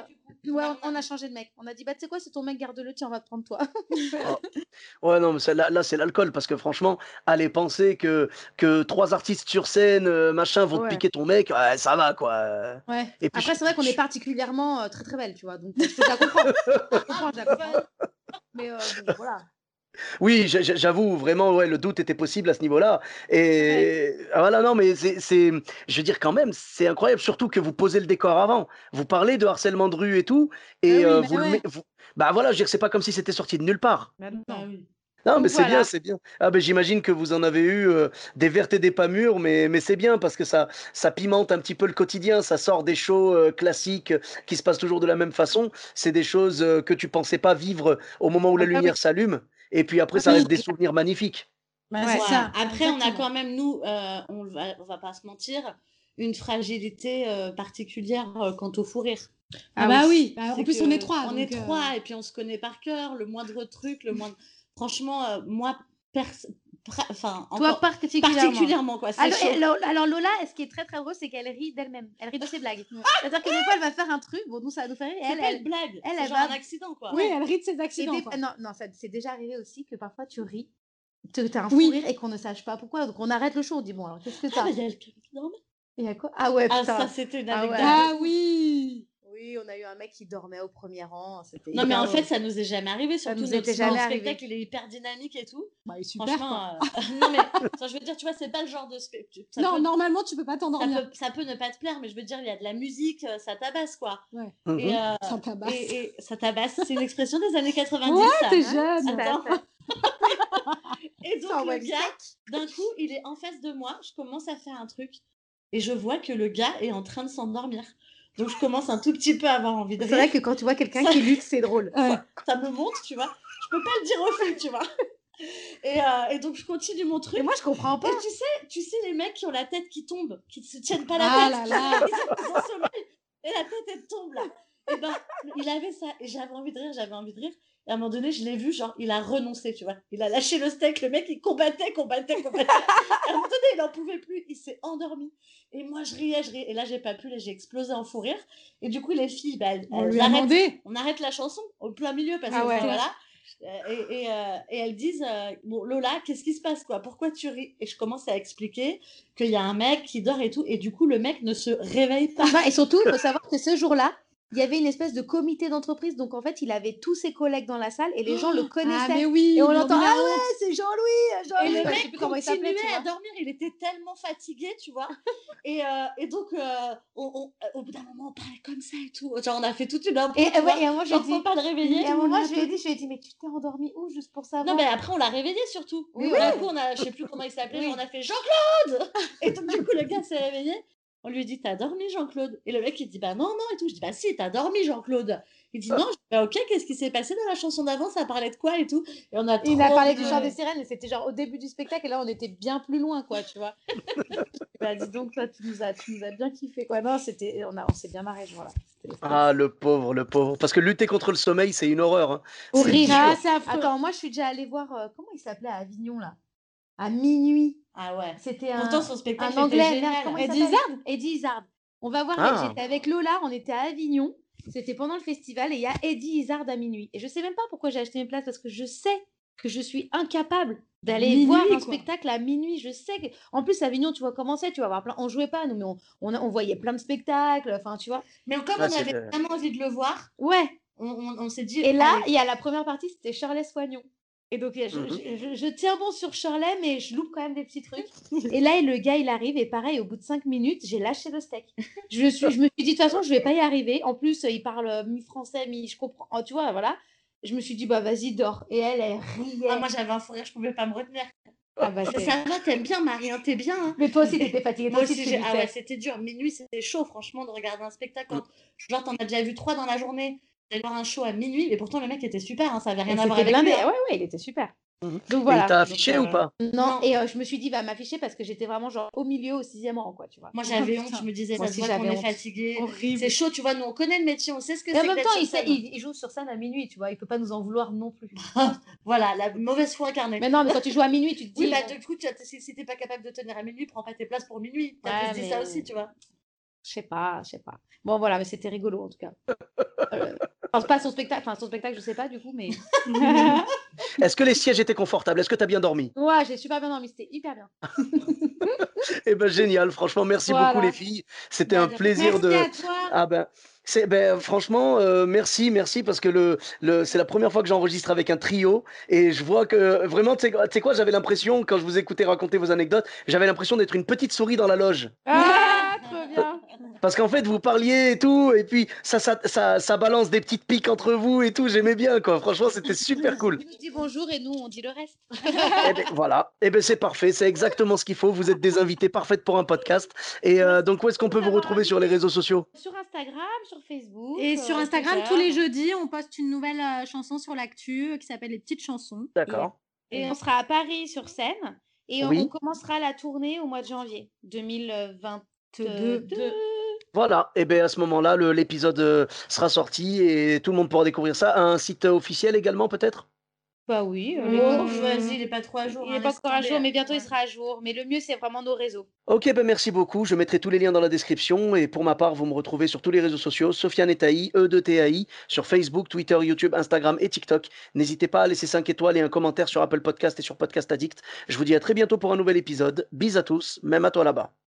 [SPEAKER 2] On a-
[SPEAKER 3] on, on a changé de mec. On a dit, bah, tu sais quoi, c'est ton mec, garde-le, tiens, on va te prendre toi. [LAUGHS]
[SPEAKER 1] Ouais, non, mais là, là, c'est l'alcool, parce que franchement, aller penser que, que trois artistes sur scène, euh, machin, vont
[SPEAKER 3] Ouais.
[SPEAKER 1] te piquer ton mec, ouais, ça va, quoi.
[SPEAKER 4] Ouais.
[SPEAKER 1] Et puis,
[SPEAKER 3] Après, c'est vrai qu'on est particulièrement euh, très très belle, tu vois. Donc, je la comprendre. Je la comprends, je la comprends. [LAUGHS] Mais euh, bon, voilà.
[SPEAKER 1] Oui, j'a- j'a- j'avoue, vraiment, ouais, le doute était possible à ce niveau-là. Et ah, voilà, non, mais c'est, c'est- je veux dire, quand même, c'est incroyable, surtout que vous posez le décor avant. Vous parlez de harcèlement de rue et tout, et
[SPEAKER 4] Ah oui,
[SPEAKER 1] euh,
[SPEAKER 4] bah
[SPEAKER 1] vous
[SPEAKER 4] ouais.
[SPEAKER 1] Bah voilà, je veux dire, c'est pas comme si c'était sorti de nulle part.
[SPEAKER 2] Bah oui.
[SPEAKER 1] Non,
[SPEAKER 3] Donc
[SPEAKER 1] mais c'est bien, c'est bien. Ah ben j'imagine que vous en avez eu euh, des vertes et des pas mûres, mais, mais c'est bien parce que ça, ça pimente un petit peu le quotidien, ça sort des shows euh, classiques euh, qui se passent toujours de la même façon. C'est des choses euh, que tu pensais pas vivre au moment où la
[SPEAKER 3] Ah bah
[SPEAKER 1] lumière s'allume, et puis après
[SPEAKER 4] Ah
[SPEAKER 1] ça reste des souvenirs magnifiques.
[SPEAKER 4] Bah,
[SPEAKER 3] Ouais.
[SPEAKER 4] ça.
[SPEAKER 2] Après, on a quand même, nous, euh, on va, on va pas se mentir, une fragilité euh, particulière euh, quant au fou rire.
[SPEAKER 4] Ah, bah oui. Bah, en plus, on est trois.
[SPEAKER 2] On est
[SPEAKER 4] euh,
[SPEAKER 2] trois, et puis on se connaît par cœur. Le moindre truc, le moindre. Franchement, euh, moi, pers... pra- enfin,
[SPEAKER 3] Toi,
[SPEAKER 2] encore
[SPEAKER 3] particulièrement.
[SPEAKER 2] particulièrement, quoi.
[SPEAKER 3] Alors, Lola, ce qui est très très drôle, c'est qu'elle rit d'elle-même. Elle rit de ses blagues. C'est-à-dire que des fois, elle va faire un truc, bon, nous, ça va nous faire rire. Elle,
[SPEAKER 2] pas
[SPEAKER 3] elle,
[SPEAKER 2] blague,
[SPEAKER 3] elle,
[SPEAKER 2] c'est
[SPEAKER 3] elle
[SPEAKER 2] genre
[SPEAKER 3] va-
[SPEAKER 2] un accident, quoi.
[SPEAKER 4] Oui, elle rit de ses accidents.
[SPEAKER 3] des-. Non, non, ça c'est déjà arrivé aussi que parfois tu ris, tu as un
[SPEAKER 4] Oui.
[SPEAKER 3] fou rire et qu'on ne sache pas pourquoi. Donc on arrête le show, on dit bon, alors qu'est-ce que
[SPEAKER 2] Ah,
[SPEAKER 3] t'as
[SPEAKER 2] mais il y a le qui dormait.
[SPEAKER 3] Il y a quoi? Ah ouais,
[SPEAKER 2] Ah, ça, c'était une
[SPEAKER 3] Ah.
[SPEAKER 4] Ah oui.
[SPEAKER 3] Oui, on a eu un mec qui dormait au premier rang. C'était
[SPEAKER 2] Non, mais en fait, ça nous est jamais arrivé.
[SPEAKER 3] Ça
[SPEAKER 2] Surtout
[SPEAKER 3] nous
[SPEAKER 2] notre,
[SPEAKER 3] était jamais
[SPEAKER 2] spectacle, il est hyper dynamique et tout.
[SPEAKER 4] Bah, il est super.
[SPEAKER 2] Franchement, euh, [LAUGHS] non, mais je veux dire, tu vois, c'est pas le genre de spectacle.
[SPEAKER 4] Non,
[SPEAKER 2] peut-
[SPEAKER 4] normalement, tu peux pas
[SPEAKER 2] ça
[SPEAKER 4] t'endormir.
[SPEAKER 2] peut, ça peut ne pas te plaire, mais je veux dire, il y a de la musique, euh, ça tabasse, quoi.
[SPEAKER 1] Mhm.
[SPEAKER 2] Et, euh,
[SPEAKER 4] Ça tabasse.
[SPEAKER 2] et, et ça tabasse, c'est une expression des années 90,
[SPEAKER 4] Ouais, t'es jeune.
[SPEAKER 3] Tout à
[SPEAKER 2] Attends. [LAUGHS] Et donc, le gars, d'un coup, il est en face de moi, je commence à faire un truc, et je vois que le gars est en train de s'endormir. Donc, je commence un tout petit peu à avoir envie de
[SPEAKER 3] C'est vrai que quand tu vois quelqu'un qui lutte, c'est drôle.
[SPEAKER 4] Ouais.
[SPEAKER 2] Ça me monte, tu vois. Je peux pas le dire au fil, tu vois. Et, euh, et donc, je continue mon truc.
[SPEAKER 3] Et moi, je comprends pas.
[SPEAKER 2] Et tu sais, tu sais les mecs qui ont la tête qui tombe, qui ne se tiennent pas la
[SPEAKER 4] Ah
[SPEAKER 2] tête,
[SPEAKER 4] là [LAUGHS] là.
[SPEAKER 2] ils sommeil, et la tête elle tombe là. Et ben, il avait ça, et j'avais envie de rire, j'avais envie de rire. Et à un moment donné, je l'ai vu, genre, il a renoncé, tu vois. Il a lâché le steak, le mec, il combattait, combattait, combattait. À un moment donné, il en pouvait plus, il s'est endormi. Et moi, je riais, je riais. Et là, j'ai pas pu, là, j'ai explosé en fou rire. Et du coup, les filles, bah, elles,
[SPEAKER 4] On
[SPEAKER 2] elles arrêtent on arrête la chanson au plein milieu parce que
[SPEAKER 3] Ah ouais.
[SPEAKER 2] enfin, voilà. Euh, Et, et, euh, et elles disent euh, bon Lola qu'est-ce qui se passe quoi? Pourquoi tu ris? Et je commence à expliquer qu'il y a un mec qui dort et tout et du coup le mec ne se réveille pas
[SPEAKER 3] Non, et surtout, il faut savoir que ce jour-là, il y avait une espèce de comité d'entreprise. Donc, en fait, il avait tous ses collègues dans la salle et les gens le
[SPEAKER 4] Ah,
[SPEAKER 3] connaissaient.
[SPEAKER 4] mais oui.
[SPEAKER 3] et on l'entend, ah ouais, c'est Jean-Louis,
[SPEAKER 2] et
[SPEAKER 3] Jean-Louis.
[SPEAKER 2] le
[SPEAKER 3] Enfin, je sais
[SPEAKER 2] mec
[SPEAKER 3] plus comment il s'appelait,
[SPEAKER 2] continuait à dormir il était tellement fatigué tu vois et, euh, et donc euh, on, on- euh, au bout d'un moment on parlait comme ça et tout genre on a fait toute une impro
[SPEAKER 3] Et, euh, ouais,
[SPEAKER 2] vois.
[SPEAKER 3] et à moment, je dit,
[SPEAKER 2] faut pas le réveiller
[SPEAKER 3] et à un moment, je lui ai dit, je lui ai dit, mais tu t'es endormi où juste pour savoir?
[SPEAKER 2] Non, mais après, on l'a réveillé surtout.
[SPEAKER 3] Oui,
[SPEAKER 2] D'un
[SPEAKER 3] oui.
[SPEAKER 2] coup, on a, je sais plus comment il s'appelait,
[SPEAKER 3] Oui.
[SPEAKER 2] mais on a fait Jean-Claude Et donc, du coup, le gars s'est réveillé. On lui dit, t'as dormi, Jean-Claude? Et le mec, il dit, bah non, non, et tout. Je dis, bah si, t'as dormi, Jean-Claude. Il dit, non, je dis, bah ok, qu'est-ce qui s'est passé dans la chanson d'avant? Ça parlait de quoi et tout? Et on a
[SPEAKER 3] Il a parlé du chant des sirènes et c'était genre au début du spectacle et là on était bien plus loin quoi, tu vois. [LAUGHS] bah dis donc toi tu nous as, tu nous as bien kiffé quoi. Non c'était, on a, on s'est bien marré c'était
[SPEAKER 1] Ah, le pauvre, le pauvre. Parce que lutter contre le sommeil, c'est une horreur. hein. C'est
[SPEAKER 3] horrible.
[SPEAKER 4] Ah, c'est affreux.
[SPEAKER 3] Attends moi je suis déjà allée voir euh, comment il s'appelait à Avignon là, à minuit.
[SPEAKER 2] Ah ouais.
[SPEAKER 3] C'était un,
[SPEAKER 2] Pourtant, son spectacle
[SPEAKER 3] un
[SPEAKER 2] était
[SPEAKER 3] anglais.
[SPEAKER 4] Eddie Izzard
[SPEAKER 3] Eddie Izzard. On va voir.
[SPEAKER 1] Ah.
[SPEAKER 3] J'étais avec Lola, on était à Avignon. C'était pendant le festival et il y a Eddie Izzard à minuit. Et je sais même pas pourquoi j'ai acheté mes places parce que je sais que je suis incapable d'aller voir un
[SPEAKER 4] quoi.
[SPEAKER 3] spectacle à minuit. Je sais que. En plus, Avignon, tu vois comment c'est. Tu vas voir plein. On jouait pas, nous, mais on, on, on voyait plein de spectacles. Enfin, tu vois.
[SPEAKER 2] Mais comme
[SPEAKER 1] Ah,
[SPEAKER 2] on avait
[SPEAKER 1] vrai.
[SPEAKER 2] vraiment envie de le voir,
[SPEAKER 3] Ouais.
[SPEAKER 2] on, on- on s'est dit.
[SPEAKER 3] Et là, il y a la première partie, c'était Shirley Soignon. Et donc, je,
[SPEAKER 1] Mhm.
[SPEAKER 3] je- je- je tiens bon sur Shirley, mais je loupe quand même des petits trucs. [LAUGHS] Et là, le gars, il arrive, et pareil, au bout de cinq minutes, j'ai lâché le steak. Je, me suis, je me suis dit, de toute façon, je vais pas y arriver. En plus, il parle euh, mi-français, mi je comprends. Oh, tu vois, voilà. Je me suis dit, bah vas-y, dors. Et elle, elle riait.
[SPEAKER 2] Ah, moi, j'avais un fou rire, je pouvais pas me retenir.
[SPEAKER 3] Ah, bah,
[SPEAKER 2] Ça, ça va, t'aimes bien, Marie, hein, t'es bien. hein.
[SPEAKER 3] Mais toi aussi, t'étais fatiguée.
[SPEAKER 2] Moi
[SPEAKER 3] aussi,
[SPEAKER 2] ah ouais, c'était dur. Minuit, c'était chaud, franchement, de regarder un spectacle. Genre, t'en as déjà vu trois dans la journée. D'aller voir un show à minuit, mais pourtant, le mec était super, hein, ça avait
[SPEAKER 3] Et
[SPEAKER 2] rien à voir avec
[SPEAKER 3] blindé.
[SPEAKER 2] lui. hein.
[SPEAKER 3] Ouais, ouais, il était super.
[SPEAKER 1] Mhm.
[SPEAKER 3] Donc
[SPEAKER 1] Et
[SPEAKER 3] voilà.
[SPEAKER 1] il t'a
[SPEAKER 3] Donc,
[SPEAKER 1] affiché
[SPEAKER 3] euh,
[SPEAKER 1] ou pas?
[SPEAKER 3] Non,
[SPEAKER 2] Non.
[SPEAKER 3] et euh, je me suis dit, va m'afficher parce que j'étais vraiment genre au milieu, au sixième rang, quoi, tu vois.
[SPEAKER 2] Moi, j'avais [LAUGHS] honte, je me disais, ça se
[SPEAKER 3] aussi,
[SPEAKER 2] voit qu'on
[SPEAKER 3] j'avais
[SPEAKER 2] est fatigué. C'est chaud, tu vois, nous, on connaît le métier, on sait ce que c'est
[SPEAKER 3] en
[SPEAKER 2] que
[SPEAKER 3] même temps,
[SPEAKER 2] sur
[SPEAKER 3] il, sait-
[SPEAKER 2] scène.
[SPEAKER 3] il, il joue sur scène à minuit, tu vois. Il peut pas nous en vouloir non plus. [LAUGHS]
[SPEAKER 2] Voilà, la mauvaise foi incarnée.
[SPEAKER 3] Mais non, mais quand tu joues à minuit, tu te dis.
[SPEAKER 2] Oui, bah,
[SPEAKER 3] euh,
[SPEAKER 2] du coup, si, t'es pas capable de tenir à minuit, prends pas tes places pour minuit. T'as
[SPEAKER 3] Ouais,
[SPEAKER 2] plus dit
[SPEAKER 3] mais-
[SPEAKER 2] ça aussi, tu vois.
[SPEAKER 3] Je sais pas, je sais pas. Bon, voilà, mais c'était rigolo en tout cas. [LAUGHS] Euh, enfin, pas son spectacle, enfin son spectacle, je sais pas du coup, mais. [LAUGHS]
[SPEAKER 1] Est-ce que les sièges étaient confortables? Est-ce que tu as bien dormi?
[SPEAKER 3] Ouais, j'ai super bien dormi, c'était hyper bien. [LAUGHS]
[SPEAKER 1] Eh ben génial, franchement, merci
[SPEAKER 3] Voilà.
[SPEAKER 1] beaucoup les filles. C'était
[SPEAKER 2] Bah,
[SPEAKER 1] un
[SPEAKER 2] de-
[SPEAKER 1] plaisir
[SPEAKER 4] Merci
[SPEAKER 1] de.
[SPEAKER 4] à toi.
[SPEAKER 1] Ah ben, c'est ben franchement euh, merci merci parce que le, le c'est la première fois que j'enregistre avec un trio et je vois que vraiment tu sais quoi j'avais l'impression quand je vous écoutais raconter vos anecdotes j'avais l'impression d'être une petite souris dans la loge
[SPEAKER 3] Ah.
[SPEAKER 1] Parce qu'en fait vous parliez et tout et puis ça ça, ça ça balance des petites piques entre vous et tout j'aimais bien quoi franchement c'était [LAUGHS] super cool
[SPEAKER 3] Je dis bonjour et nous on dit le reste.
[SPEAKER 1] Eh ben, voilà et ben c'est parfait c'est exactement ce qu'il faut vous êtes des invités parfaites pour un podcast et euh, donc où est-ce qu'on peut vous retrouver sur les réseaux sociaux?
[SPEAKER 3] Sur Instagram, sur Facebook.
[SPEAKER 4] Et
[SPEAKER 3] euh,
[SPEAKER 4] sur Instagram,
[SPEAKER 3] Twitter.
[SPEAKER 4] tous les jeudis, on poste une nouvelle euh, chanson sur l'actu euh, qui s'appelle Les Petites Chansons.
[SPEAKER 1] d'accord
[SPEAKER 3] Et on sera à Paris sur scène. Et
[SPEAKER 1] Oui.
[SPEAKER 3] on commencera la tournée au mois de janvier 2022.
[SPEAKER 1] Voilà, et bien à ce moment-là, l'épisode euh, sera sorti et tout le monde pourra découvrir ça. Un site officiel également, peut-être?
[SPEAKER 3] Bah oui. euh,
[SPEAKER 2] Oh, vas-y, il est pas trop à jour.
[SPEAKER 3] Il
[SPEAKER 2] hein,
[SPEAKER 3] n'est pas
[SPEAKER 2] laisse
[SPEAKER 3] encore à jour, mais bientôt il sera à jour. Mais le mieux, c'est vraiment nos réseaux.
[SPEAKER 1] Ok, ben merci beaucoup. Je mettrai tous les liens dans la description. Et pour ma part, vous me retrouvez sur tous les réseaux sociaux, Sofiane Etaï, E de TAI, sur Facebook, Twitter, YouTube, Instagram et TikTok. N'hésitez pas à laisser 5 étoiles et un commentaire sur Apple Podcast et sur Podcast Addict. Je vous dis à très bientôt pour un nouvel épisode. Bis à tous, même à toi là-bas.